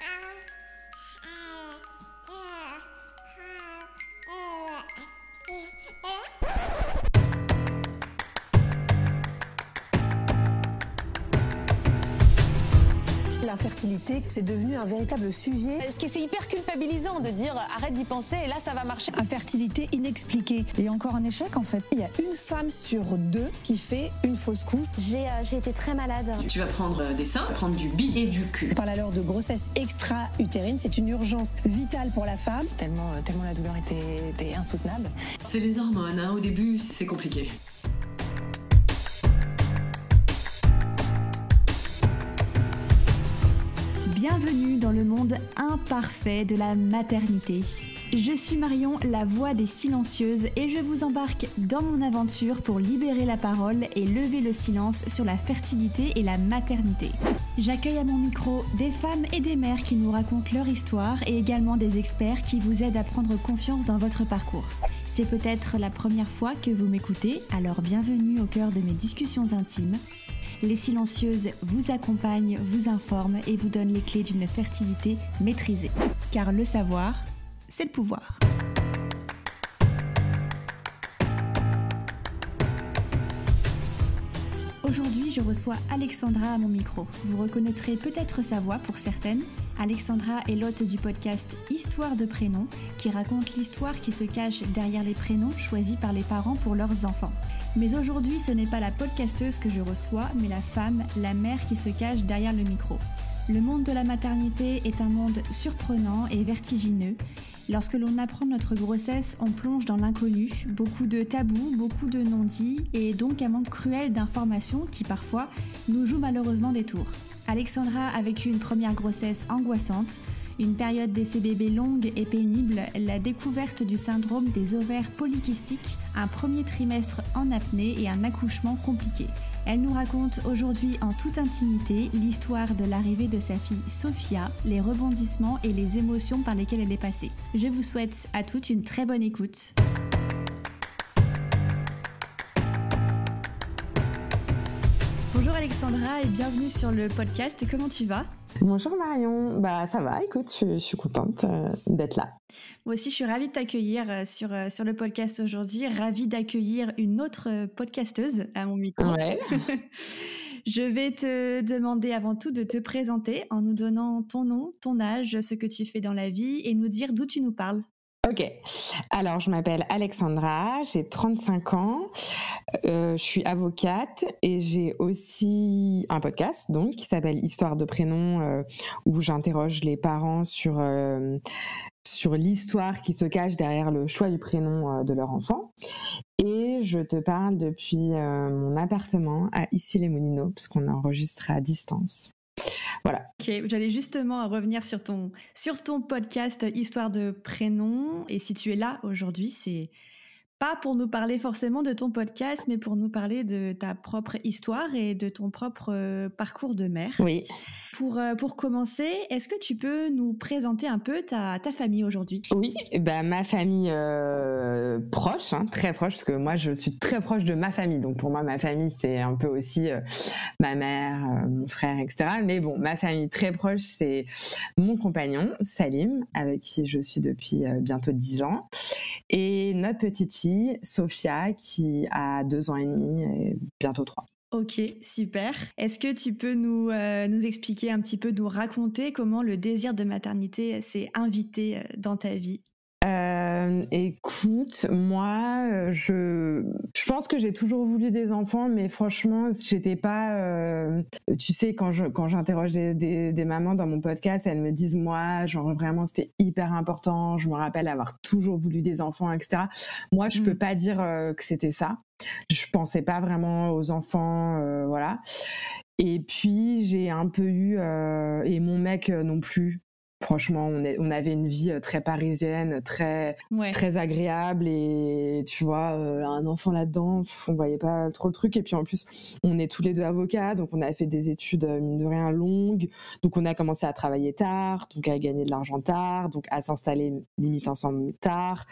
Ah. L'infertilité, c'est devenu un véritable sujet. Ce qui c'est hyper culpabilisant de dire arrête d'y penser et là ça va marcher? Infertilité inexpliquée et encore un échec en fait. Il y a une femme sur deux qui fait une fausse couche. J'ai euh, été très malade. Tu vas prendre des seins, prendre du bi et du cul. On parle alors de grossesse extra-utérine, c'est une urgence vitale pour la femme. Tellement, euh, tellement la douleur était, était insoutenable. C'est les hormones, hein. au début c'est compliqué. Imparfait de la maternité. Je suis Marion, la voix des silencieuses, et je vous embarque dans mon aventure pour libérer la parole et lever le silence sur la fertilité et la maternité. J'accueille à mon micro des femmes et des mères qui nous racontent leur histoire et également des experts qui vous aident à prendre confiance dans votre parcours. C'est peut-être la première fois que vous m'écoutez, alors bienvenue au cœur de mes discussions intimes. Les silencieuses vous accompagnent, vous informent et vous donnent les clés d'une fertilité maîtrisée. Car le savoir, c'est le pouvoir. Aujourd'hui, je reçois Alexandra à mon micro. Vous reconnaîtrez peut-être sa voix pour certaines. Alexandra est l'hôte du podcast Histoire de prénoms, qui raconte l'histoire qui se cache derrière les prénoms choisis par les parents pour leurs enfants. Mais aujourd'hui, ce n'est pas la podcasteuse que je reçois, mais la femme, la mère qui se cache derrière le micro. Le monde de la maternité est un monde surprenant et vertigineux. Lorsque l'on apprend notre grossesse, on plonge dans l'inconnu, beaucoup de tabous, beaucoup de non-dits et donc un manque cruel d'informations qui parfois nous jouent malheureusement des tours. Alexandra a vécu une première grossesse angoissante, une période d'essai bébé longue et pénible, la découverte du syndrome des ovaires polykystiques, un premier trimestre en apnée et un accouchement compliqué. Elle nous raconte aujourd'hui en toute intimité l'histoire de l'arrivée de sa fille Sophia, les rebondissements et les émotions par lesquelles elle est passée. Je vous souhaite à toutes une très bonne écoute. Alexandra et bienvenue sur le podcast. Comment tu vas? Bonjour Marion, bah ça va, écoute, je, suis contente euh, d'être là. Moi aussi, je suis ravie de t'accueillir euh, sur, euh, sur le podcast aujourd'hui, ravie d'accueillir une autre podcasteuse à mon micro. Ouais. je vais te demander avant tout de te présenter en nous donnant ton nom, ton âge, ce que tu fais dans la vie et nous dire d'où tu nous parles. Ok, alors je m'appelle Alexandra, j'ai 35 ans, euh, je suis avocate et j'ai aussi un podcast donc qui s'appelle Histoire de prénom euh, où j'interroge les parents sur euh, sur l'histoire qui se cache derrière le choix du prénom de leur enfant. Et je te parle depuis mon appartement à Issy-les-Moulineaux parce qu'on enregistre à distance. Voilà. J'allais justement revenir sur ton, sur ton podcast Histoire de prénom. Et si tu es là aujourd'hui, c'est pas pour nous parler forcément de ton podcast, mais pour nous parler de ta propre histoire et de ton propre euh, parcours de mère. Oui. Pour, euh, pour commencer, est-ce que tu peux nous présenter un peu ta, ta famille aujourd'hui? Oui, bah, ma famille euh, proche, hein, très proche, parce que moi je suis très proche de ma famille. Donc pour moi, ma famille, c'est un peu aussi ma mère, mon frère, etc. Mais bon, ma famille très proche, c'est mon compagnon, Salim, avec qui je suis depuis bientôt dix ans, et notre petite fille Sophia, qui a deux ans et demi et bientôt trois. Ok, super. Est-ce que tu peux nous, euh, expliquer un petit peu, nous raconter comment le désir de maternité s'est invité euh, dans ta vie? Euh, écoute, moi, euh, je, je pense que j'ai toujours voulu des enfants, mais franchement, j'étais pas. Euh, tu sais, quand je quand j'interroge des, des, des, mamans dans mon podcast, elles me disent moi, genre vraiment, c'était hyper important. Je me rappelle avoir toujours voulu des enfants, etc. Moi, je mmh. peux pas dire que c'était ça. Je pensais pas vraiment aux enfants, voilà. Et puis j'ai un peu eu et mon mec non plus franchement, on, on, avait une vie euh, très parisienne, très très agréable et tu vois, euh, un enfant là-dedans, on voyait pas trop le truc. Et puis en plus, on est tous les deux avocats, donc on a fait des études euh, mine de rien longues, donc on a commencé à travailler tard, donc à gagner de l'argent tard, donc à s'installer limite ensemble tard.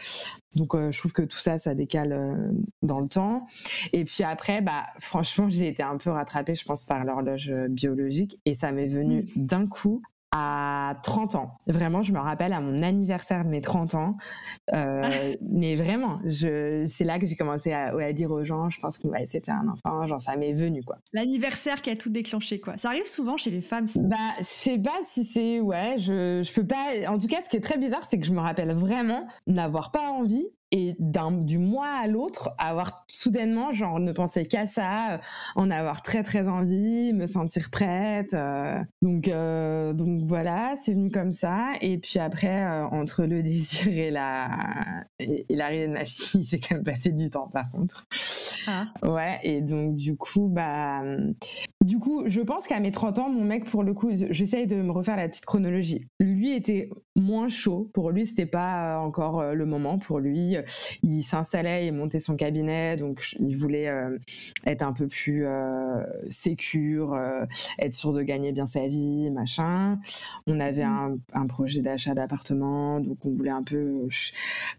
Donc je trouve que tout ça, ça décale dans le temps. Et puis après, bah franchement, j'ai été un peu rattrapée, je pense, par l'horloge biologique et ça m'est venu d'un coup à 30 ans. Vraiment, je me rappelle à mon anniversaire de mes 30 ans. Euh, mais vraiment, c'est là que j'ai commencé à, dire aux gens, je pense qu'on va essayer de faire un enfant. Genre, ça m'est venu, quoi. L'anniversaire qui a tout déclenché, quoi. Ça arrive souvent chez les femmes. Bah, je sais pas si c'est, ouais, je, je peux pas. En tout cas, ce qui est très bizarre, c'est que je me rappelle vraiment n'avoir pas envie et du mois à l'autre avoir soudainement genre ne penser qu'à ça euh, en avoir très très envie me sentir prête euh. donc euh, donc voilà c'est venu comme ça et puis après entre le désir et la et, l'arrivée de ma fille c'est quand même passé du temps par contre ah. ouais et donc du coup bah du coup, je pense qu'à mes 30 ans, mon mec, pour le coup, j'essaye de me refaire la petite chronologie. Lui était moins chaud. Pour lui, c'était pas encore euh, le moment. Pour lui, il s'installait, il montait son cabinet, donc il voulait euh, être un peu plus euh, sécure, être sûr de gagner bien sa vie, machin. On avait mmh. un, projet d'achat d'appartement, donc on voulait un peu.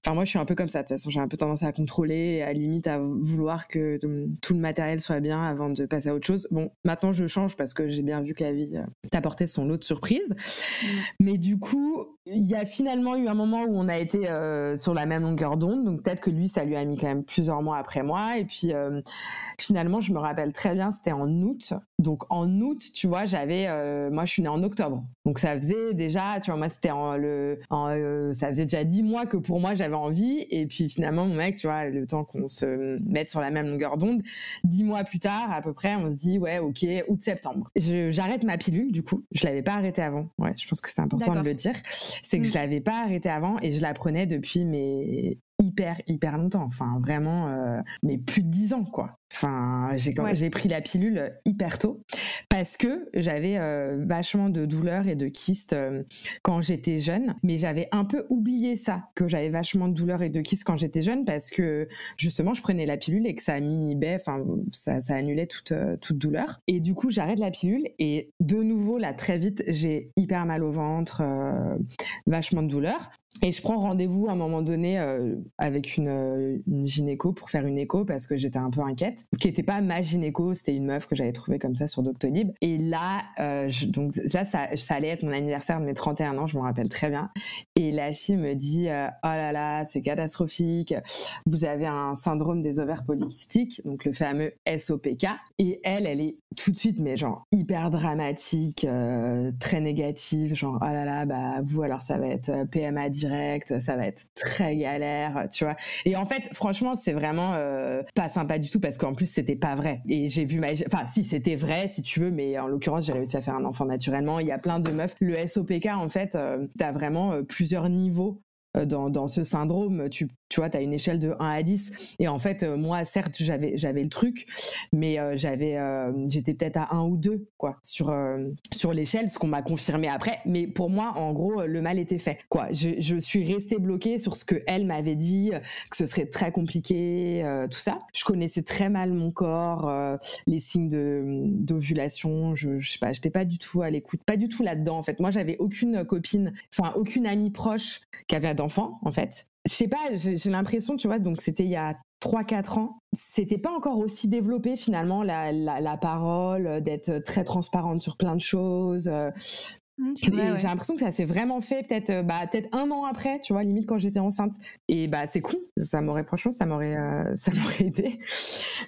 Enfin, moi, je suis un peu comme ça. De toute façon, j'ai un peu tendance à contrôler, à limite à vouloir que tout le matériel soit bien avant de passer à autre chose. Bon, Maintenant, je change parce que j'ai bien vu que la vie euh, t'apportait son lot de surprises. Mm. Mais du coup, il y a finalement eu un moment où on a été euh, sur la même longueur d'onde. Donc peut-être que lui, ça lui a mis quand même plusieurs mois après moi. Et puis euh, finalement, je me rappelle très bien, c'était en août. Donc en août, tu vois, j'avais, moi, je suis née en octobre. Donc ça faisait déjà, tu vois, moi, c'était en le, ça faisait déjà dix mois que pour moi j'avais envie. Et puis finalement, mon mec, tu vois, le temps qu'on se mette sur la même longueur d'onde, dix mois plus tard, à peu près, on se dit, ouais, ok, août-septembre. J'arrête ma pilule, du coup. Je l'avais pas arrêtée avant. Ouais, je pense que c'est important de le dire. C'est que je mm. l'avais pas arrêtée avant et je la prenais depuis mes hyper hyper longtemps enfin vraiment euh, mais plus de dix ans quoi enfin j'ai pris la pilule hyper tôt parce que j'avais euh, vachement de douleurs et de kystes euh, quand j'étais jeune. Mais j'avais un peu oublié ça que j'avais vachement de douleurs et de kystes quand j'étais jeune parce que justement je prenais la pilule et que ça m'inhibait enfin ça, ça annulait toute toute douleur. Et du coup j'arrête la pilule et de nouveau là très vite j'ai hyper mal au ventre vachement de douleurs et je prends rendez-vous à un moment donné euh, avec une, euh, une, gynéco pour faire une écho parce que j'étais un peu inquiète, qui n'était pas ma gynéco, c'était une meuf que j'avais trouvée comme ça sur Doctolib. Et là, euh, donc ça, ça, allait être mon anniversaire de mes 31 ans, je m'en rappelle très bien. Et la fille me dit, oh là là, c'est catastrophique, vous avez un syndrome des ovaires polykystiques, donc le fameux SOPK. Et elle, elle est tout de suite, mais genre hyper dramatique, très négative, genre oh là là, bah vous alors ça va être PMA direct, ça va être très galère, tu vois. Et en fait, franchement, c'est vraiment euh, pas sympa du tout parce qu'en plus, c'était pas vrai. Et j'ai vu ma, enfin, si c'était vrai, si tu veux, mais en l'occurrence, j'ai réussi à faire un enfant naturellement. Il y a plein de meufs. Le SOPK, en fait, euh, t'as vraiment euh, plusieurs niveaux dans, dans, ce syndrome. Tu vois, tu as une échelle de 1 à 10. Et en fait, euh, moi, certes, j'avais, j'avais le truc, mais euh, j'avais, euh, j'étais peut-être à 1 ou 2, quoi, sur, sur l'échelle, ce qu'on m'a confirmé après. Mais pour moi, en gros, le mal était fait, quoi. Je, je suis restée bloquée sur ce que elle m'avait dit, que ce serait très compliqué, tout ça. Je connaissais très mal mon corps, les signes de, d'ovulation. Je, je sais pas, j'étais pas du tout à l'écoute, pas du tout là-dedans, en fait. Moi, j'avais aucune copine, enfin, aucune amie proche qui avait en fait je sais pas, j'ai l'impression, tu vois, donc c'était il y a 3-4 ans, c'était pas encore aussi développé finalement la, la, parole, d'être très transparente sur plein de choses. Euh. Mmh, j'ai l'impression que ça s'est vraiment fait peut-être euh, bah, peut-être un an après, tu vois, limite quand j'étais enceinte. Et bah c'est con, ça m'aurait franchement ça m'aurait euh, ça m'aurait aidé.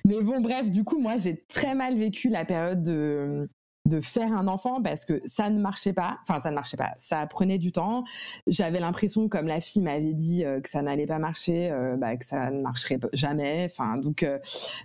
Mais bon bref, du coup moi j'ai très mal vécu la période de de faire un enfant parce que ça ne marchait pas. Enfin, ça ne marchait pas. Ça prenait du temps. J'avais l'impression, comme la fille m'avait dit, euh, que ça n'allait pas marcher, euh, bah, que ça ne marcherait jamais. Enfin, donc euh,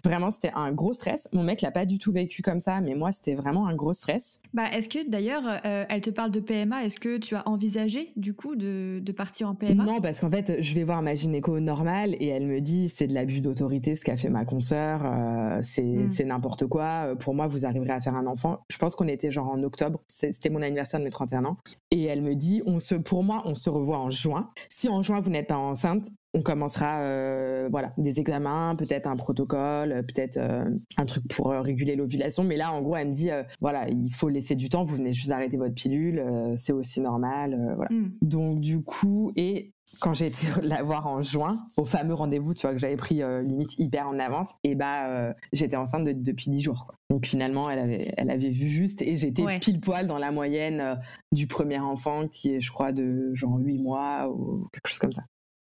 vraiment, c'était un gros stress. Mon mec l'a pas du tout vécu comme ça, mais moi, c'était vraiment un gros stress. Bah, est-ce que d'ailleurs, elle te parle de PMA Est-ce que tu as envisagé du coup de, de partir en PMA Non, parce qu'en fait, je vais voir ma gynéco normale et elle me dit c'est de l'abus d'autorité ce qu'a fait ma consoeur, hmm. c'est n'importe quoi. Pour moi, vous arriverez à faire un enfant. Je pense qu'on était genre en octobre, c'était mon anniversaire de mes 31 ans. Et elle me dit, on se, pour moi, on se revoit en juin. Si en juin vous n'êtes pas enceinte, on commencera euh, voilà des examens, peut-être un protocole, peut-être euh, un truc pour euh, réguler l'ovulation. Mais là, en gros, elle me dit voilà, il faut laisser du temps. Vous venez juste arrêter votre pilule, c'est aussi normal. voilà. Hmm. Donc du coup, et quand j'ai été la voir en juin, au fameux rendez-vous, tu vois, que j'avais pris euh, limite hyper en avance, et bah euh, j'étais enceinte depuis 10 jours. Quoi. Donc finalement, elle avait, elle avait vu juste, et j'étais pile poil dans la moyenne euh, du premier enfant, qui est, je crois, de genre 8 mois ou quelque chose comme ça.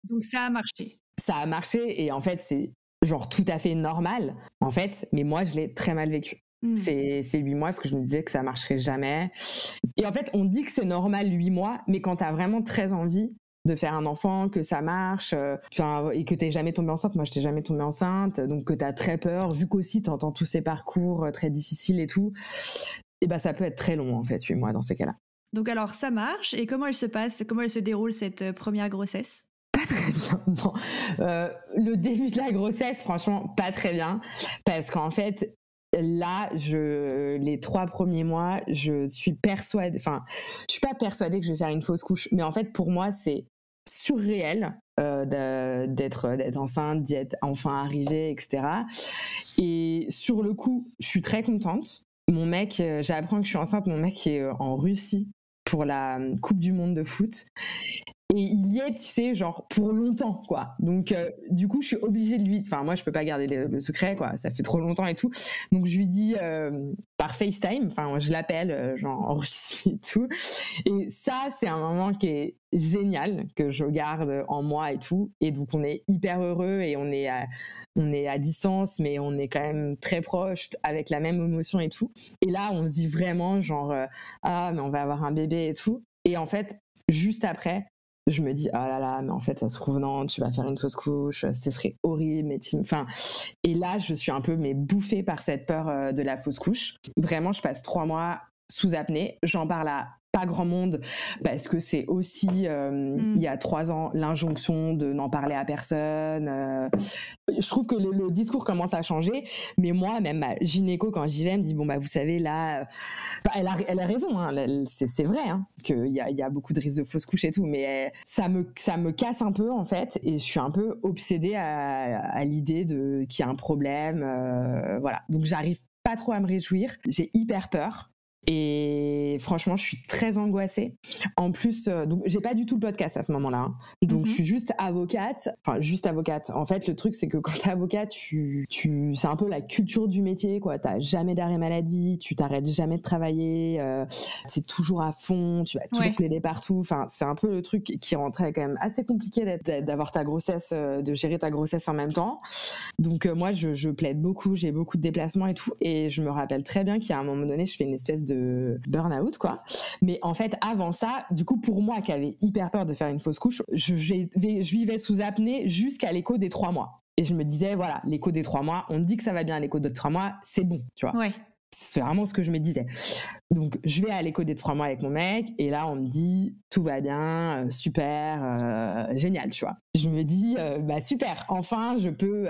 Donc ça a marché. Ça a marché, et en fait, c'est genre tout à fait normal, en fait, mais moi, je l'ai très mal vécu. Mmh. C'est huit mois parce que je me disais que ça marcherait jamais. Et en fait, on dit que c'est normal huit mois, mais quand tu as vraiment très envie, de faire un enfant, que ça marche, euh, et que t'es jamais tombée enceinte. Moi, je t'ai jamais tombée enceinte, donc que t'as très peur, vu qu'aussi t'entends tous ces parcours euh, très difficiles et tout. Et ben, ça peut être très long en fait, huit mois dans ces cas-là. Donc alors, ça marche. Et comment elle se passe? Comment elle se déroule cette euh, première grossesse? Pas très bien, non. le début de la grossesse, franchement, pas très bien, parce qu'en fait, là, je, les trois premiers mois, je suis persuadée, enfin, je suis pas persuadée que je vais faire une fausse couche, mais en fait, pour moi, c'est surréel euh, d'être d'être enceinte, d'y être enfin arrivée, etc. Et sur le coup, je suis très contente. Mon mec, euh, j'apprends que je suis enceinte. Mon mec est euh, en Russie pour la Coupe du Monde de foot et il y est, tu sais, genre pour longtemps, quoi. Donc, euh, du coup, je suis obligée de lui. Enfin, moi, je peux pas garder le, secret, quoi. Ça fait trop longtemps et tout. Donc, je lui dis euh, par FaceTime. Enfin, je l'appelle, euh, genre en Russie et tout. Et ça, c'est un moment qui est génial que je garde en moi et tout. Et donc, on est hyper heureux et on est on est à distance, mais on est quand même très proche avec la même émotion et tout. Et là, on se dit vraiment, genre, ah, mais on va avoir un bébé et tout. Et en fait, juste après, je me dis ah là là mais en fait ça se trouve non tu vas faire une fausse couche ce serait horrible mais enfin et là je suis un peu mais bouffée par cette peur euh, de la fausse couche. Vraiment je passe trois mois sous apnée j'en parle à pas grand monde parce que c'est aussi euh, mm. il y a trois ans l'injonction de n'en parler à personne. Euh. je trouve que le, discours commence à changer, mais moi même ma gynéco quand j'y vais elle me dit bon bah vous savez là, elle, a, elle a raison, hein, c'est vrai hein, qu'il y a, y a beaucoup de risques de fausse couche et tout, mais ça me ça me casse un peu en fait et je suis un peu obsédée à, à l'idée de qu'il y a un problème, euh, voilà donc j'arrive pas trop à me réjouir. J'ai hyper peur. Et franchement, je suis très angoissée. En plus, euh, donc j'ai pas du tout le podcast à ce moment-là. Hein. Donc je mhm. suis juste avocate. Enfin, juste avocate. En fait, le truc, c'est que quand t'es avocate, tu, tu, c'est un peu la culture du métier, quoi. T'as jamais d'arrêt maladie, tu t'arrêtes jamais de travailler, euh, c'est toujours à fond, tu vas toujours plaider partout. Enfin, c'est un peu le truc qui rentrait quand même assez compliqué d'avoir ta grossesse, euh, de gérer ta grossesse en même temps. Donc moi, je, je plaide beaucoup, j'ai beaucoup de déplacements et tout. Et je me rappelle très bien qu'il y a un moment donné, je fais une espèce de burn-out, quoi. Mais en fait, avant ça, du coup, pour moi qui avait hyper peur de faire une fausse couche, je, je vivais sous apnée jusqu'à l'écho des trois mois. Et je me disais, voilà, l'écho des trois mois, on dit que ça va bien, l'écho des trois mois, c'est bon, tu vois. Ouais. C'est vraiment ce que je me disais. Donc, je vais à l'écho des trois mois avec mon mec, et là, on me dit, tout va bien, euh, super, euh, génial, tu vois. Je me dis, euh, bah super, enfin, je peux,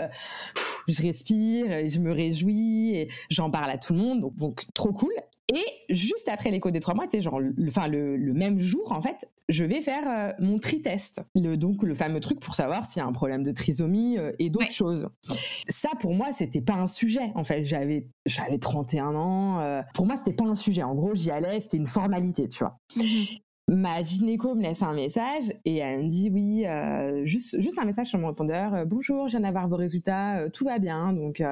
je respire, je me réjouis, et j'en parle à tout le monde, donc, donc trop cool. Et juste après l'écho des trois mois, tu sais, genre, le, enfin, le, même jour, en fait, je vais faire euh, mon tri-test. Le, donc, le fameux truc pour savoir s'il y a un problème de trisomie euh, et d'autres choses. Ça, pour moi, c'était pas un sujet. En fait, j'avais, j'avais 31 ans. Euh, pour moi, c'était pas un sujet. En gros, j'y allais, c'était une formalité, tu vois. Ma gynéco me laisse un message et elle me dit oui, euh, juste, juste un message sur mon répondeur. Euh, bonjour, je viens d'avoir vos résultats, euh, tout va bien, donc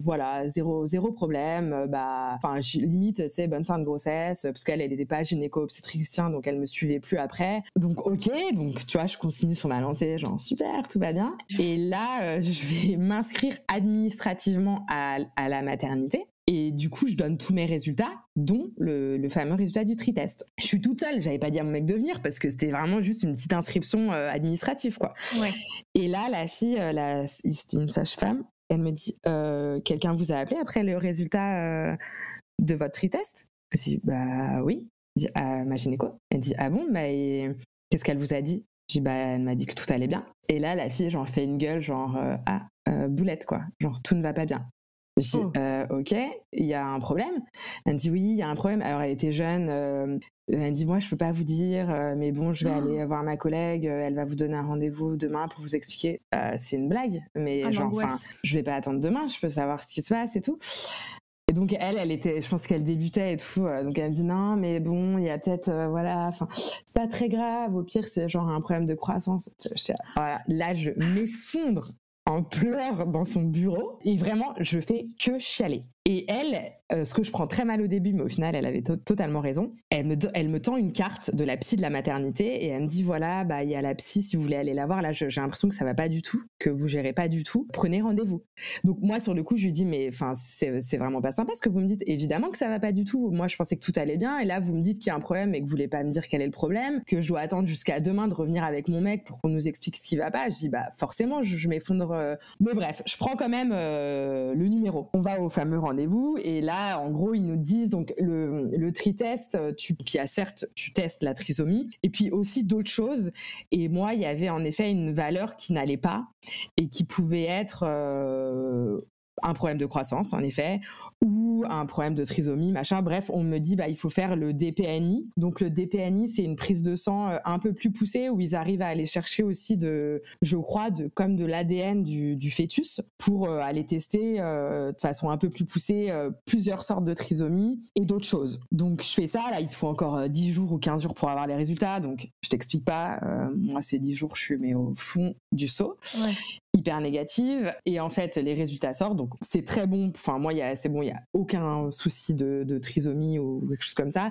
voilà, zéro, zéro problème. bah, enfin, limite, c'est bonne fin de grossesse parce qu'elle, elle n'était pas gynéco-obstétricien, donc elle me suivait plus après. Donc ok, donc tu vois, je continue sur ma lancée, genre super, tout va bien. Et là, je vais m'inscrire administrativement à, à la maternité. Et du coup, je donne tous mes résultats, dont le, fameux résultat du tri-test. Je suis toute seule, j'avais pas dit à mon mec de venir parce que c'était vraiment juste une petite inscription euh, administrative, quoi. Et là, la fille, euh, la, c'était une sage-femme, elle me dit euh, Quelqu'un vous a appelé après le résultat de votre tri-test? Je dis Bah oui. Je dis Ah, ma gynéco. Elle dit Ah bon, bah, qu'est-ce qu'elle vous a dit? Je dis Bah, elle m'a dit que tout allait bien. Et là, la fille, genre, fait une gueule, genre Ah, boulette, quoi. Genre, tout ne va pas bien. Je dis, oh. euh, ok, il y a un problème. Elle me dit, oui, il y a un problème. Alors, elle était jeune. Euh, elle me dit, moi, je peux pas vous dire, euh, mais bon, je vais oh. aller voir ma collègue. Elle va vous donner un rendez-vous demain pour vous expliquer. c'est une blague, mais ah, genre, je vais pas attendre demain. Je peux savoir ce qui se passe et tout. Et donc elle, elle était, je pense qu'elle débutait et tout, euh, donc elle me dit non, mais bon, il y a peut-être, euh, voilà, enfin, c'est pas très grave. Au pire, c'est genre un problème de croissance. Voilà, là, je m'effondre en pleurs dans son bureau et vraiment, je fais que chialer. Et elle, euh, ce que je prends très mal au début, mais au final, elle avait totalement raison. Elle me, elle me tend une carte de la psy de la maternité et elle me dit voilà, bah il y a la psy si vous voulez aller la voir. Là, j'ai l'impression que ça va pas du tout, que vous gérez pas du tout. Prenez rendez-vous. Donc moi, sur le coup, je lui dis mais enfin c'est vraiment pas sympa ce que vous me dites. Évidemment que ça va pas du tout. Moi, je pensais que tout allait bien et là, vous me dites qu'il y a un problème et que vous voulez pas me dire quel est le problème, que je dois attendre jusqu'à demain de revenir avec mon mec pour qu'on nous explique ce qui va pas. Je dis bah forcément, je, m'effondre. Euh. Mais bref, je prends quand même euh, le numéro. On va au fameux rendez-vous et là, en gros, ils nous disent donc le, le tri-test, tu, qui a certes, tu testes la trisomie, et puis aussi d'autres choses. Et moi, il y avait en effet une valeur qui n'allait pas et qui pouvait être euh, un problème de croissance, en effet, ou un problème de trisomie, machin. Bref, on me dit, bah, il faut faire le DPNI. Donc, le DPNI, c'est une prise de sang euh, un peu plus poussée où ils arrivent à aller chercher aussi de, je crois, de, comme de l'ADN du, fœtus pour euh, aller tester euh, de façon un peu plus poussée plusieurs sortes de trisomie et d'autres choses. Donc, je fais ça. Là, il faut encore 10 jours ou 15 jours pour avoir les résultats. Donc, je t'explique pas. moi, ces 10 jours, je suis mais au fond du seau. Hyper négative et en fait les résultats sortent. Donc c'est très bon. Enfin moi c'est bon il y a aucun souci de, trisomie ou quelque chose comme ça.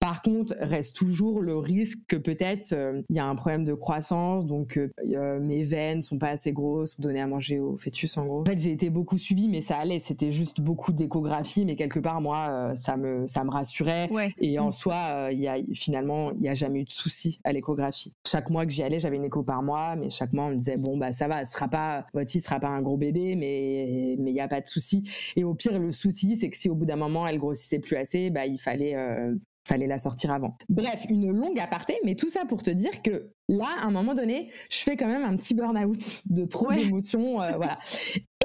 Par contre reste toujours le risque que peut-être euh, il y a un problème de croissance. Donc euh, mes veines sont pas assez grosses pour donner à manger au fœtus en gros. En fait j'ai été beaucoup suivie mais ça allait. C'était juste beaucoup d'échographie. Mais quelque part moi euh, ça me ça me rassurait. Et en mm. soi il y a finalement il y a jamais eu de souci à l'échographie. Chaque mois que j'y allais j'avais une écho par mois. Mais chaque mois on me disait bon bah ça va ce sera pas votre fille sera pas un gros bébé, mais mais il y a pas de souci. Et au pire, le souci, c'est que si au bout d'un moment elle grossissait plus assez, bah il fallait euh, fallait la sortir avant. Bref, une longue aparté, mais tout ça pour te dire que là, à un moment donné, je fais quand même un petit burn-out de trop d'émotions, euh, voilà.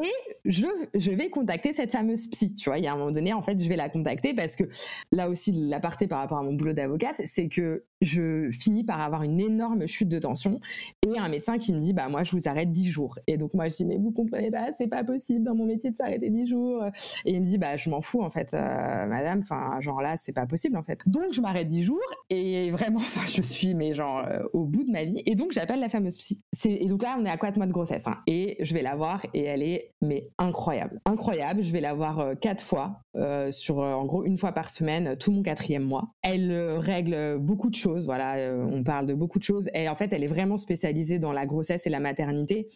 Et je, je vais contacter cette fameuse psy, tu vois. Il y a un moment donné, en fait, je vais la contacter parce que là aussi, l'aparté par rapport à mon boulot d'avocate, c'est que je finis par avoir une énorme chute de tension et un médecin qui me dit, bah, moi, je vous arrête 10 jours. Et donc, moi, je dis, mais vous comprenez pas, c'est pas possible dans mon métier de s'arrêter 10 jours. Et il me dit, bah, je m'en fous, en fait, euh, madame, enfin, genre là, c'est pas possible, en fait. Donc, je m'arrête 10 jours et vraiment, enfin, je suis, mais genre, euh, au bout de vie. Et donc, j'appelle la fameuse psy. Et donc là, on est à 4 mois de grossesse, hein, et je vais la voir et elle est mais incroyable. Incroyable, je vais la voir euh, quatre fois, euh, sur euh, en gros une fois par semaine, tout mon quatrième mois. Elle règle beaucoup de choses, voilà, on parle de beaucoup de choses. Et en fait, elle est vraiment spécialisée dans la grossesse et la maternité.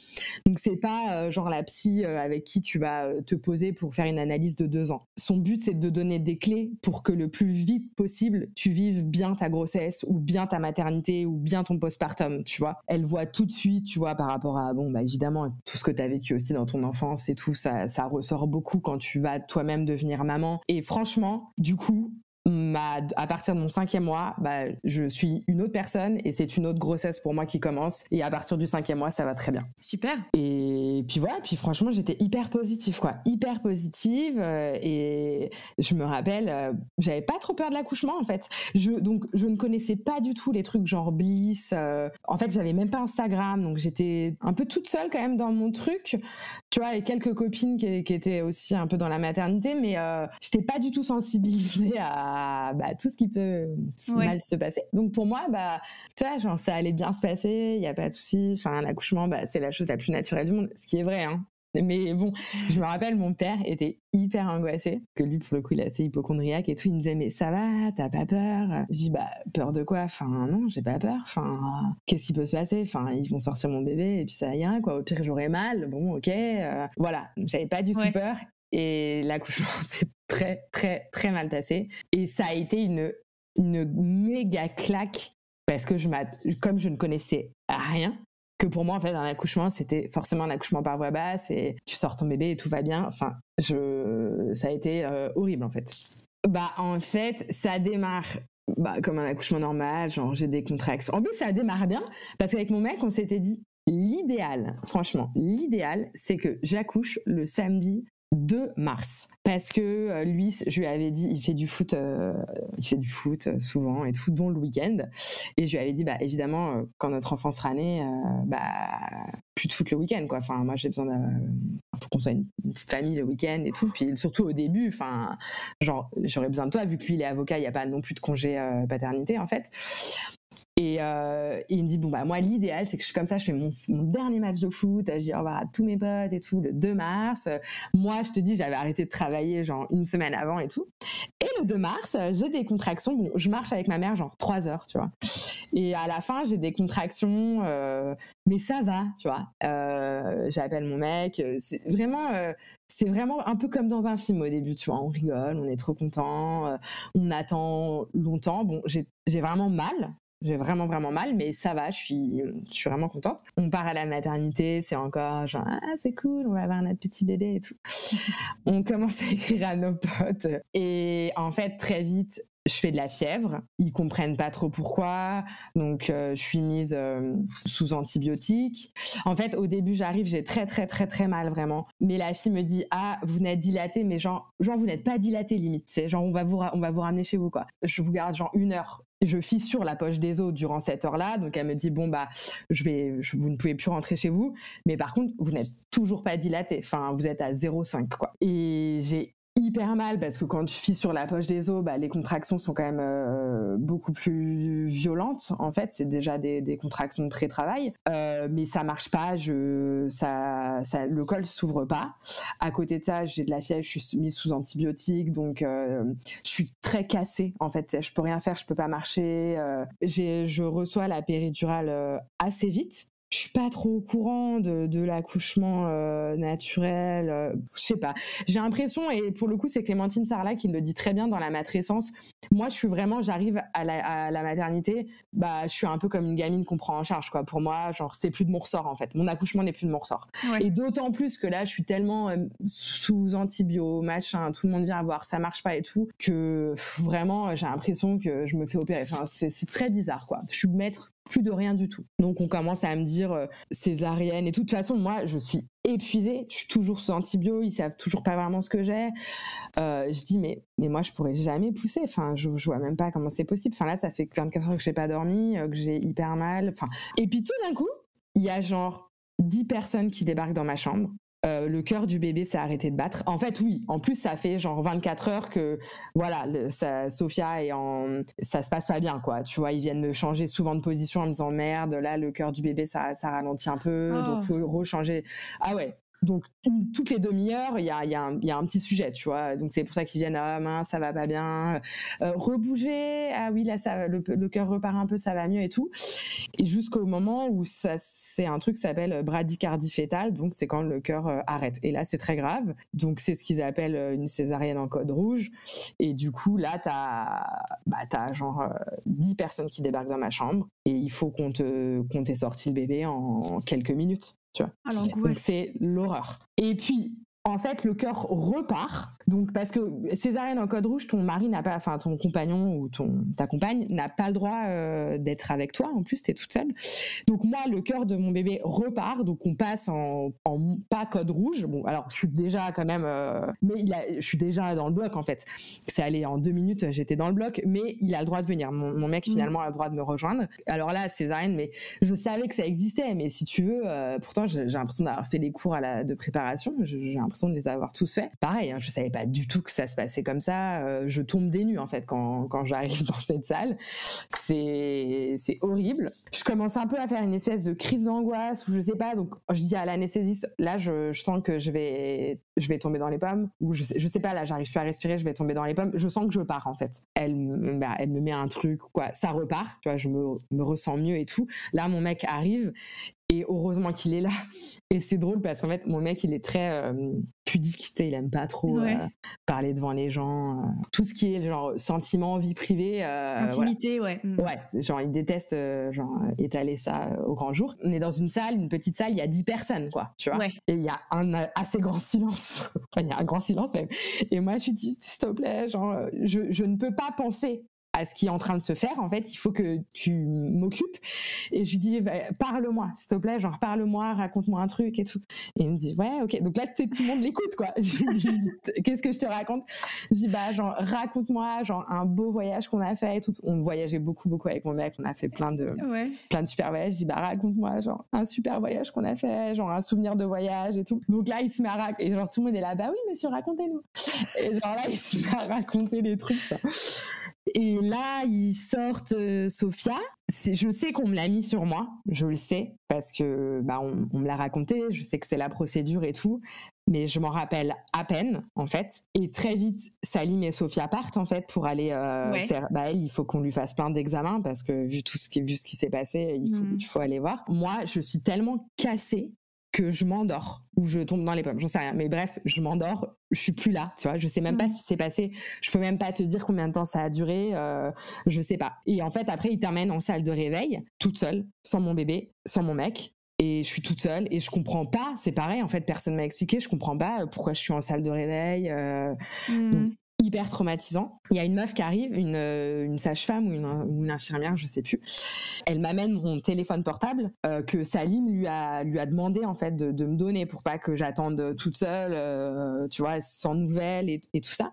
Donc c'est pas genre la psy avec qui tu vas te poser pour faire une analyse de deux ans. Son but, c'est de donner des clés pour que le plus vite possible, tu vives bien ta grossesse ou bien ta maternité ou bien ton postpartum, tu vois. Elle voit tout de suite, tu vois, par rapport à, bon, bah évidemment, tout ce que tu as vécu aussi dans ton enfance et tout, ça, ça ressort beaucoup quand tu vas toi-même devenir maman. Et franchement, du coup, à partir de mon cinquième mois, bah, je suis une autre personne et c'est une autre grossesse pour moi qui commence. Et à partir du cinquième mois, ça va très bien. Super. Et puis voilà, puis franchement, j'étais hyper positive, quoi. Hyper positive. Euh, et je me rappelle, euh, j'avais pas trop peur de l'accouchement, en fait. Je, donc, je ne connaissais pas du tout les trucs genre Bliss. Euh, en fait, j'avais même pas Instagram. Donc, j'étais un peu toute seule quand même dans mon truc. Tu vois, avec quelques copines qui, qui étaient aussi un peu dans la maternité, mais j'étais pas du tout sensibilisée à bah, tout ce qui peut mal se passer. Donc pour moi, bah, tu vois, genre, ça allait bien se passer, il n'y a pas de souci. Enfin, l'accouchement, bah, c'est la chose la plus naturelle du monde, ce qui est vrai. Hein. Mais bon, je me rappelle, mon père était hyper angoissé, que lui, pour le coup, il est assez hypochondriaque et tout. Il me disait, mais ça va, t'as pas peur? Je dis, bah, peur de quoi? Enfin, non, j'ai pas peur. Enfin, qu'est-ce qui peut se passer? Enfin, ils vont sortir mon bébé et puis ça ira, quoi. Au pire, j'aurai mal. Bon, ok. Euh, voilà, j'avais pas du tout peur. Et l'accouchement s'est très, très, très mal passé. Et ça a été une, une méga claque parce que je comme je ne connaissais rien, que pour moi, en fait, un accouchement, c'était forcément un accouchement par voie basse et tu sors ton bébé et tout va bien. Enfin, je, ça a été euh, horrible, en fait. Bah, en fait, ça démarre bah, comme un accouchement normal, genre j'ai des contractions. En plus, ça démarre bien parce qu'avec mon mec, on s'était dit l'idéal, franchement, l'idéal, c'est que j'accouche le samedi 2 mars. Parce que euh, lui, je lui avais dit, il fait du foot, euh, il fait du foot euh, souvent et tout, dont le week-end. Et je lui avais dit, bah évidemment, quand notre enfant sera né, bah plus de foot le week-end, quoi. Enfin, moi, j'ai besoin de, faut qu'on soit une, petite famille le week-end et tout. Puis surtout au début, enfin, genre, j'aurais besoin de toi vu que lui, il est avocat, il n'y a pas non plus de congé paternité en fait. Euh, et, il me dit bon bah moi l'idéal c'est que je suis comme ça, je fais mon, dernier match de foot, je dis au revoir à tous mes potes et tout le 2 mars. Moi je te dis j'avais arrêté de travailler genre une semaine avant et tout. Et le 2 mars j'ai des contractions. Bon je marche avec ma mère genre 3 heures tu vois. Et à la fin j'ai des contractions, euh, mais ça va tu vois. Euh, j'appelle mon mec. C'est vraiment c'est vraiment un peu comme dans un film au début, tu vois, on rigole, on est trop content, on attend longtemps. Bon, j'ai vraiment mal, j'ai vraiment vraiment mal, mais ça va, je suis, je suis vraiment contente. On part à la maternité, c'est encore genre ah c'est cool, on va avoir notre petit bébé et tout. on commence à écrire à nos potes et en fait très vite je fais de la fièvre, ils comprennent pas trop pourquoi, donc euh, je suis mise euh, sous antibiotiques. En fait, au début, j'arrive, j'ai très très très très mal vraiment. Mais la fille me dit ah vous n'êtes dilatée, mais genre genre vous n'êtes pas dilatée limite, c'est genre on va vous on va vous ramener chez vous quoi. Je vous garde genre une heure je fissure la poche des os durant cette heure-là. Donc elle me dit bon bah je vais, vous ne pouvez plus rentrer chez vous, mais par contre vous n'êtes toujours pas dilaté. Enfin vous êtes à 0,5 quoi. Et j'ai hyper mal parce que quand tu fissures la poche des os, bah, les contractions sont quand même euh, beaucoup plus violentes. En fait, c'est déjà des, contractions de pré-travail, euh, mais ça marche pas. Ça, ça, le col s'ouvre pas. À côté de ça, j'ai de la fièvre, je suis mise sous antibiotiques, donc euh, je suis très cassée. En fait, je peux rien faire, je peux pas marcher. Je reçois la péridurale assez vite je suis pas trop au courant de, de l'accouchement euh, naturel. Euh, je sais pas. J'ai l'impression, et pour le coup, c'est Clémentine Sarlat qui le dit très bien dans la matrescence. Moi, je suis vraiment, j'arrive à la, à la, maternité, bah, je suis un peu comme une gamine qu'on prend en charge, quoi. Pour moi, genre, c'est plus de mon ressort, en fait. Mon accouchement n'est plus de mon ressort. Et d'autant plus que là, je suis tellement euh, sous antibio, machin, tout le monde vient voir, ça marche pas et tout, que vraiment, j'ai l'impression que je me fais opérer. Enfin, c'est très bizarre, quoi. Je suis maître plus de rien du tout. Donc on commence à me dire euh, césarienne et de toute façon moi je suis épuisée, je suis toujours sous antibio, ils savent toujours pas vraiment ce que j'ai. Euh, je dis mais mais moi je pourrais jamais pousser, enfin je, je vois même pas comment c'est possible. Enfin là ça fait 24 heures que j'ai pas dormi, euh, que j'ai hyper mal, enfin et puis tout d'un coup, il y a genre 10 personnes qui débarquent dans ma chambre. Euh, le cœur du bébé s'est arrêté de battre. En fait, oui. En plus, ça fait genre 24 heures que, voilà, ça, Sophia est en, ça se passe pas bien, quoi. Tu vois, ils viennent me changer souvent de position en me disant merde, là, le cœur du bébé, ça, ça ralentit un peu, donc donc faut rechanger. Ah ouais. Donc toutes les demi-heures, il y a, un petit sujet, tu vois. Donc c'est pour ça qu'ils viennent ah mince, ça va pas bien, euh, rebouger, ah oui là ça, le, le cœur repart un peu, ça va mieux et tout. Et jusqu'au moment où ça, c'est un truc qui s'appelle bradycardie fétale, donc c'est quand le cœur euh, arrête. Et là c'est très grave. Donc c'est ce qu'ils appellent euh, une césarienne en code rouge. Et du coup là t'as, bah genre 10 personnes qui débarquent dans ma chambre et il faut qu'on te, qu'on t'ait sorti le bébé en quelques minutes. Tu vois. Ah, c'est l'horreur. Et puis, en fait, le cœur repart. Donc, parce que césarienne en code rouge, ton mari n'a pas, enfin, ton compagnon ou ton, ta compagne n'a pas le droit euh, d'être avec toi. En plus, tu es toute seule. Donc, moi, le cœur de mon bébé repart. Donc, on passe en, en pas code rouge. Bon, alors, je suis déjà quand même, euh, mais il a, je suis déjà dans le bloc, en fait. C'est allé en deux minutes, j'étais dans le bloc, mais il a le droit de venir. Mon, mon mec, mmh. finalement, a le droit de me rejoindre. Alors là, césarienne, mais je savais que ça existait. Mais si tu veux, euh, pourtant, j'ai l'impression d'avoir fait les cours à la, de préparation. J'ai l'impression de les avoir tous faits. Pareil, hein, je savais pas du tout que ça se passait comme ça. Euh, je tombe des nues en fait quand, quand j'arrive dans cette salle. C'est c'est horrible. Je commence un peu à faire une espèce de crise d'angoisse ou je sais pas. Donc je dis à l'anesthésiste, là je, je, sens que je vais je vais tomber dans les pommes ou je sais, sais pas là j'arrive plus à respirer, je vais tomber dans les pommes. Je sens que je pars en fait. Elle bah, elle me met un truc quoi, ça repart. Tu vois, je me, me ressens mieux et tout. Là mon mec arrive et heureusement qu'il est là. Et c'est drôle parce qu'en fait, mon mec, il est très euh, pudique. Il aime pas trop euh, parler devant les gens. Euh. tout ce qui est genre sentiment, vie privée. Intimité, ouais. Mm. Ouais, genre, il déteste genre, étaler ça au grand jour. On est dans une salle, une petite salle, il y a 10 personnes, quoi. Tu vois. Et il y a un assez grand silence. enfin, il y a un grand silence même. Et moi, je suis dit, s'il te plaît, genre, je, je ne peux pas penser à ce qui est en train de se faire. En fait, il faut que tu m'occupes. Et je lui dis, bah, parle-moi, s'il te plaît, genre parle-moi, raconte-moi un truc et tout. Et il me dit, ouais, ok. Donc là, tout le monde l'écoute, quoi. Je lui dis, qu'est-ce que je te raconte? Je dis, bah, genre, raconte-moi, genre, un beau voyage qu'on a fait et tout. On voyageait beaucoup, beaucoup avec mon mec. On a fait plein de, plein de super voyages. Je dis, bah, raconte-moi, genre, un super voyage qu'on a fait, genre, un souvenir de voyage et tout. Donc là, il se met à raconter. Et genre, tout le monde est là, bah oui, monsieur, racontez-nous. Et genre là, il se met à raconter des trucs, tu vois. Et là, ils sortent euh, Sophia. Je sais qu'on me l'a mis sur moi, je le sais, parce que bah, on, me l'a raconté, je sais que c'est la procédure et tout, mais je m'en rappelle à peine, en fait. Et très vite, Salim et Sophia partent, en fait, pour aller euh, faire... Bah, elle, il faut qu'on lui fasse plein d'examens, parce que vu tout ce qui, vu ce qui s'est passé, il faut, mmh. il faut aller voir. Moi, je suis tellement cassée que je m'endors ou je tombe dans les pommes, j'en sais rien. Mais bref, je m'endors, je suis plus là, tu vois. Je sais même pas ce qui s'est passé. Je peux même pas te dire combien de temps ça a duré. Euh, je sais pas. Et en fait, après, il t'amène en salle de réveil, toute seule, sans mon bébé, sans mon mec. Et je suis toute seule et je comprends pas. C'est pareil, en fait, personne m'a expliqué. Je comprends pas pourquoi je suis en salle de réveil. Euh, mmh hyper traumatisant. Il y a une meuf qui arrive, une, euh, une sage-femme ou une, une, infirmière, je sais plus. Elle m'amène mon téléphone portable euh, que Salim lui a lui a demandé en fait de, de me donner pour pas que j'attende toute seule, euh, tu vois, sans nouvelles et, et tout ça.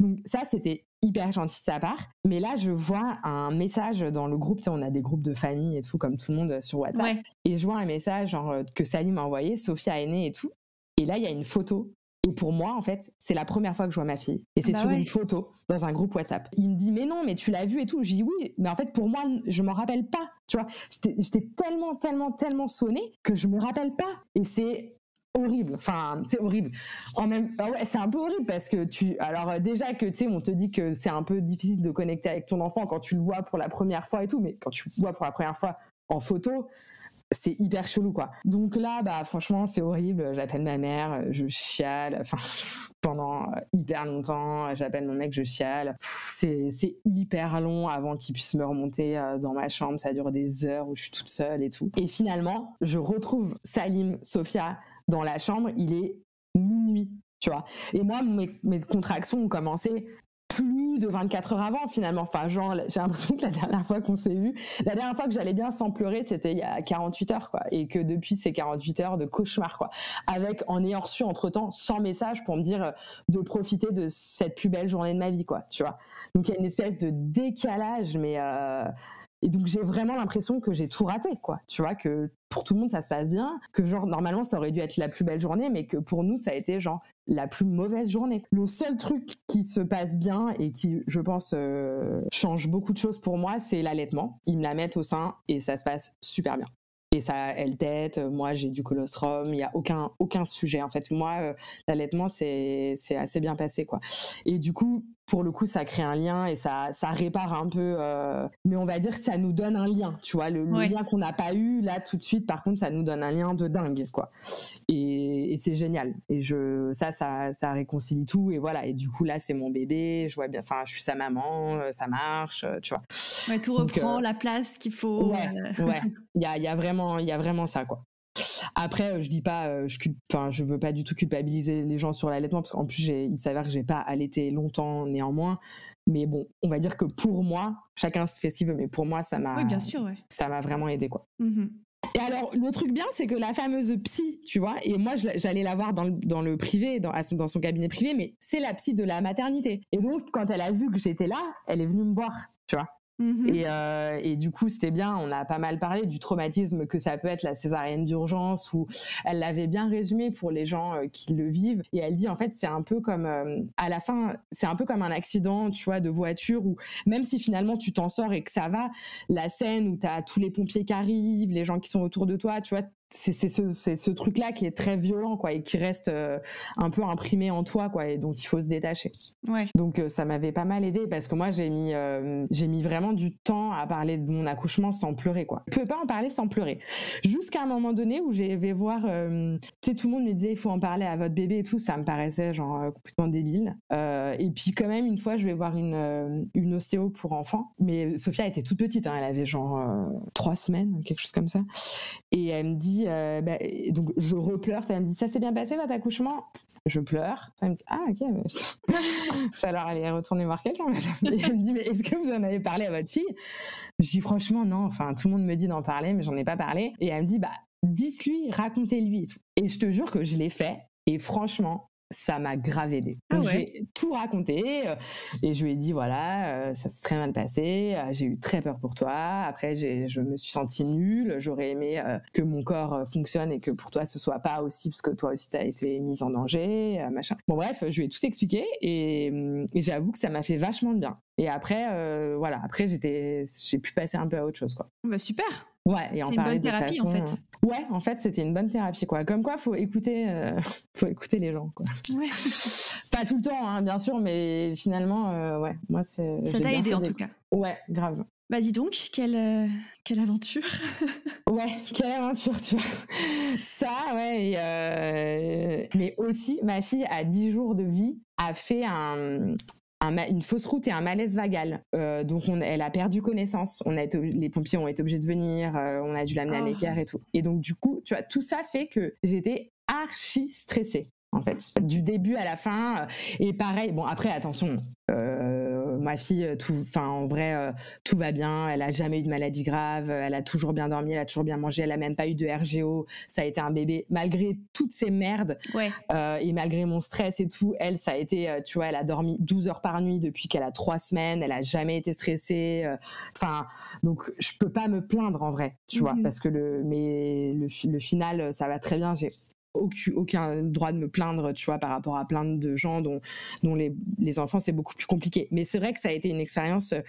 Donc ça c'était hyper gentil de sa part. Mais là, je vois un message dans le groupe, tu sais, on a des groupes de famille et tout, comme tout le monde sur WhatsApp. Et je vois un message genre, que Salim m'a envoyé, Sophia est née et tout. Et là, il y a une photo et pour moi, en fait, c'est la première fois que je vois ma fille. Et c'est bah sur une photo dans un groupe WhatsApp. Il me dit, mais non, mais tu l'as vu et tout. Je dis oui, mais en fait, pour moi, je m'en rappelle pas. Tu vois, j'étais tellement, tellement, tellement sonnée que je me rappelle pas. Et c'est horrible. Enfin, c'est horrible. En même, ah ouais, c'est un peu horrible parce que tu, alors déjà que tu sais, on te dit que c'est un peu difficile de connecter avec ton enfant quand tu le vois pour la première fois et tout, mais quand tu le vois pour la première fois en photo, c'est hyper chelou quoi. Donc là bah franchement c'est horrible, j'appelle ma mère, je chiale enfin pendant euh, hyper longtemps, j'appelle mon mec, je chiale. C'est c'est hyper long avant qu'il puisse me remonter euh, dans ma chambre, ça dure des heures où je suis toute seule et tout. Et finalement, je retrouve Salim, Sophia dans la chambre, il est minuit tu vois. Et moi, mes, mes, contractions ont commencé plus de 24 heures avant finalement. Enfin, genre, j'ai l'impression que la dernière fois qu'on s'est vu, la dernière fois que j'allais bien sans pleurer, c'était il y a 48 heures, quoi. Et que depuis ces 48 heures de cauchemar, quoi. Avec, en ayant reçu entre-temps 100 messages pour me dire euh, de profiter de cette plus belle journée de ma vie, quoi, tu vois. Donc il y a une espèce de décalage, mais euh, et donc j'ai vraiment l'impression que j'ai tout raté, quoi. Tu vois que pour tout le monde ça se passe bien, que genre normalement ça aurait dû être la plus belle journée, mais que pour nous ça a été genre la plus mauvaise journée. Le seul truc qui se passe bien et qui, je pense, euh, change beaucoup de choses pour moi, c'est l'allaitement. Ils me la mettent au sein et ça se passe super bien et ça elle tête moi j'ai du colostrum il y a aucun aucun sujet en fait moi euh, l'allaitement c'est c'est assez bien passé quoi et du coup pour le coup ça crée un lien et ça ça répare un peu euh, mais on va dire que ça nous donne un lien tu vois le, lien qu'on n'a pas eu là tout de suite par contre ça nous donne un lien de dingue quoi. Et, et c'est génial. Et je ça ça ça réconcilie tout et voilà. Et du coup là c'est mon bébé je vois bien enfin je suis sa maman euh, ça marche tu vois. Ouais, tout reprend la place qu'il faut ouais ouais. Il y a y a vraiment il y a vraiment ça, quoi. Après, euh, je dis pas, euh, je, enfin, je veux pas du tout culpabiliser les gens sur l'allaitement parce qu'en plus, il s'avère que j'ai pas allaité longtemps néanmoins. Mais bon, on va dire que pour moi, chacun fait ce qu'il veut, mais pour moi, ça m'a, oui, bien sûr, ça m'a vraiment aidé, quoi. Mmh et alors, le truc bien, c'est que la fameuse psy, tu vois, et moi, j'allais la voir dans le, dans le privé, dans, dans son cabinet privé, mais c'est la psy de la maternité. Et donc, quand elle a vu que j'étais là, elle est venue me voir, tu vois. Mmh et, euh, et, du coup, c'était bien. On a pas mal parlé du traumatisme que ça peut être la césarienne d'urgence, où elle l'avait bien résumé pour les gens euh, qui le vivent. Et elle dit en fait, c'est un peu comme euh, à la fin, c'est un peu comme un accident, tu vois, de voiture où même si finalement tu t'en sors et que ça va, la scène où tu as tous les pompiers qui arrivent, les gens qui sont autour de toi, tu vois, c'est ce, ce truc-là qui est très violent, quoi, et qui reste euh, un peu imprimé en toi, quoi, et dont il faut se détacher. Ouais. Donc euh, ça m'avait pas mal aidé parce que moi j'ai mis euh, j'ai mis vraiment du temps à parler de mon accouchement sans pleurer, quoi. Je pouvais pas en parler sans pleurer. Jusqu'à un moment donné où j'ai vais voir, tu sais, tout le monde me disait il faut en parler à votre bébé et tout, ça me paraissait genre complètement débile. et puis quand même une fois je vais voir une une ostéo pour enfants, mais Sophia était toute petite, hein, elle avait genre trois semaines, quelque chose comme ça, et elle me dit dit, euh, bah, donc je repleure. Elle me dit, ça s'est bien passé votre accouchement? Je pleure. Elle me dit, ah ok. Alors elle est retournée voir quelqu'un. Elle me dit, mais est-ce que vous en avez parlé à votre fille? Je dis, franchement, non. Enfin, tout le monde me dit d'en parler, mais j'en ai pas parlé. Et elle me dit, bah, dites-lui, racontez-lui. Et je te jure que je l'ai fait. Et franchement, ça m'a grave aidé. Ah j'ai tout raconté euh, et je lui ai dit voilà, euh, ça s'est très mal passé, euh, j'ai eu très peur pour toi. Après, je me suis sentie nulle, j'aurais aimé que mon corps fonctionne et que pour toi ce soit pas aussi parce que toi aussi tu as été mise en danger, machin. Bon bref, je lui ai tout expliqué et, hum, et j'avoue que ça m'a fait vachement de bien. Et après, voilà, après j'étais, j'ai pu passer un peu à autre chose quoi. Bah super. Ouais, et en une bonne thérapie en fait. Ouais, en fait, c'était une bonne thérapie, quoi. Comme quoi, faut écouter, euh, faut écouter les gens, quoi. Ouais. Pas tout le temps, hein, bien sûr, mais finalement, euh, ouais, moi, c'est. Ça t'a aidé en tout cas. Ouais, grave. Bah dis donc, quelle, euh, quelle aventure Ouais, quelle aventure, tu vois. Ça, ouais. mais aussi, ma fille, à 10 jours de vie, a fait un, une fausse route et un malaise vagal. Euh, donc on, elle a perdu connaissance. On a été, les pompiers ont été obligés de venir. Euh, on a dû l'amener à oh. l'écart et tout. Et donc du coup, tu vois, tout ça fait que j'étais archi stressée en fait, du début à la fin. Et pareil, bon après attention, euh, ma fille, tout, enfin en vrai, euh, tout va bien. Elle a jamais eu de maladie grave. Elle a toujours bien dormi. Elle a toujours bien mangé. Elle a même pas eu de RGO. Ça a été un bébé malgré toutes ces merdes euh, et malgré mon stress et tout. Elle, ça a été, tu vois, elle a dormi 12 heures par nuit depuis qu'elle a trois semaines. Elle a jamais été stressée. Enfin, donc je peux pas me plaindre en vrai, tu vois, parce que le, mais le, le final, ça va très bien. J'ai aucun, droit de me plaindre, tu vois, par rapport à plein de gens dont, dont les, les enfants, c'est beaucoup plus compliqué. Mais c'est vrai que ça a été une expérience euh,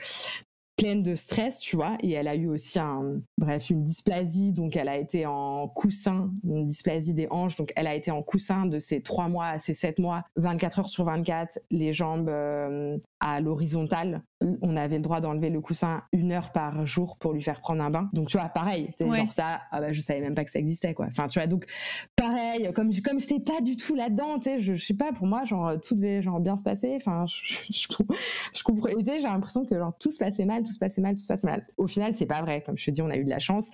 pleine de stress, tu vois, et elle a eu aussi un, bref, une dysplasie, donc elle a été en coussin, une dysplasie des hanches, donc elle a été en coussin de ces trois mois à ces sept mois, 24 heures sur 24, les jambes euh, à l'horizontale. On avait le droit d'enlever le coussin une heure par jour pour lui faire prendre un bain. Donc tu vois, pareil, ouais. genre ça, ah bah, je savais même pas que ça existait quoi. Enfin tu vois, donc pareil, comme comme j'étais pas du tout là-dedans, tu sais, je, je, sais pas, pour moi genre tout devait genre bien se passer. Enfin je, je, je j'ai l'impression que genre tout se passait mal, tout se passait mal, tout se passait mal. Au final c'est pas vrai, comme je te dis, on a eu de la chance.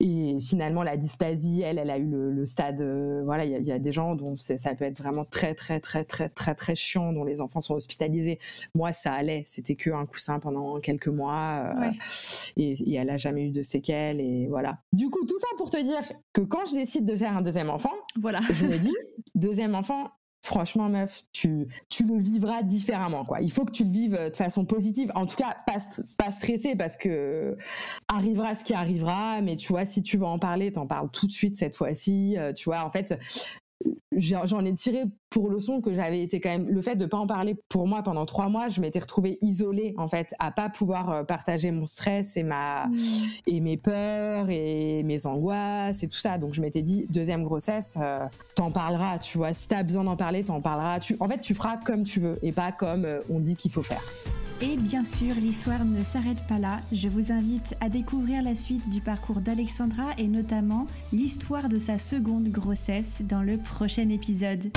Et finalement la dysplasie, elle, elle a eu le, le stade. Euh, voilà, il y, y, a des gens dont ça peut être vraiment très très très très très très chiant, dont les enfants sont hospitalisés moi, ça allait. C'était que un coussin pendant quelques mois. Euh, et, elle a jamais eu de séquelles. Et voilà. Du coup, tout ça pour te dire que quand je décide de faire un deuxième enfant, voilà. je me dis, deuxième enfant, franchement meuf, tu, tu le vivras différemment quoi. Il faut que tu le vives de façon positive. En tout cas, pas, pas stressé parce que arrivera ce qui arrivera, mais tu vois, si tu veux en parler, t'en parles tout de suite cette fois-ci. Euh, tu vois, en fait, j'en ai tiré pour leçon que j'avais été quand même le fait de pas en parler pour moi pendant trois mois je m'étais retrouvée isolée en fait à pas pouvoir euh, partager mon stress et ma mmh. et mes peurs et mes angoisses et tout ça donc je m'étais dit deuxième grossesse euh, t'en parleras tu vois si t'as besoin d'en parler t'en parleras tu en fait tu feras comme tu veux et pas comme euh, on dit qu'il faut faire et bien sûr, l'histoire ne s'arrête pas là. Je vous invite à découvrir la suite du parcours d'Alexandra et notamment l'histoire de sa seconde grossesse dans le prochain épisode.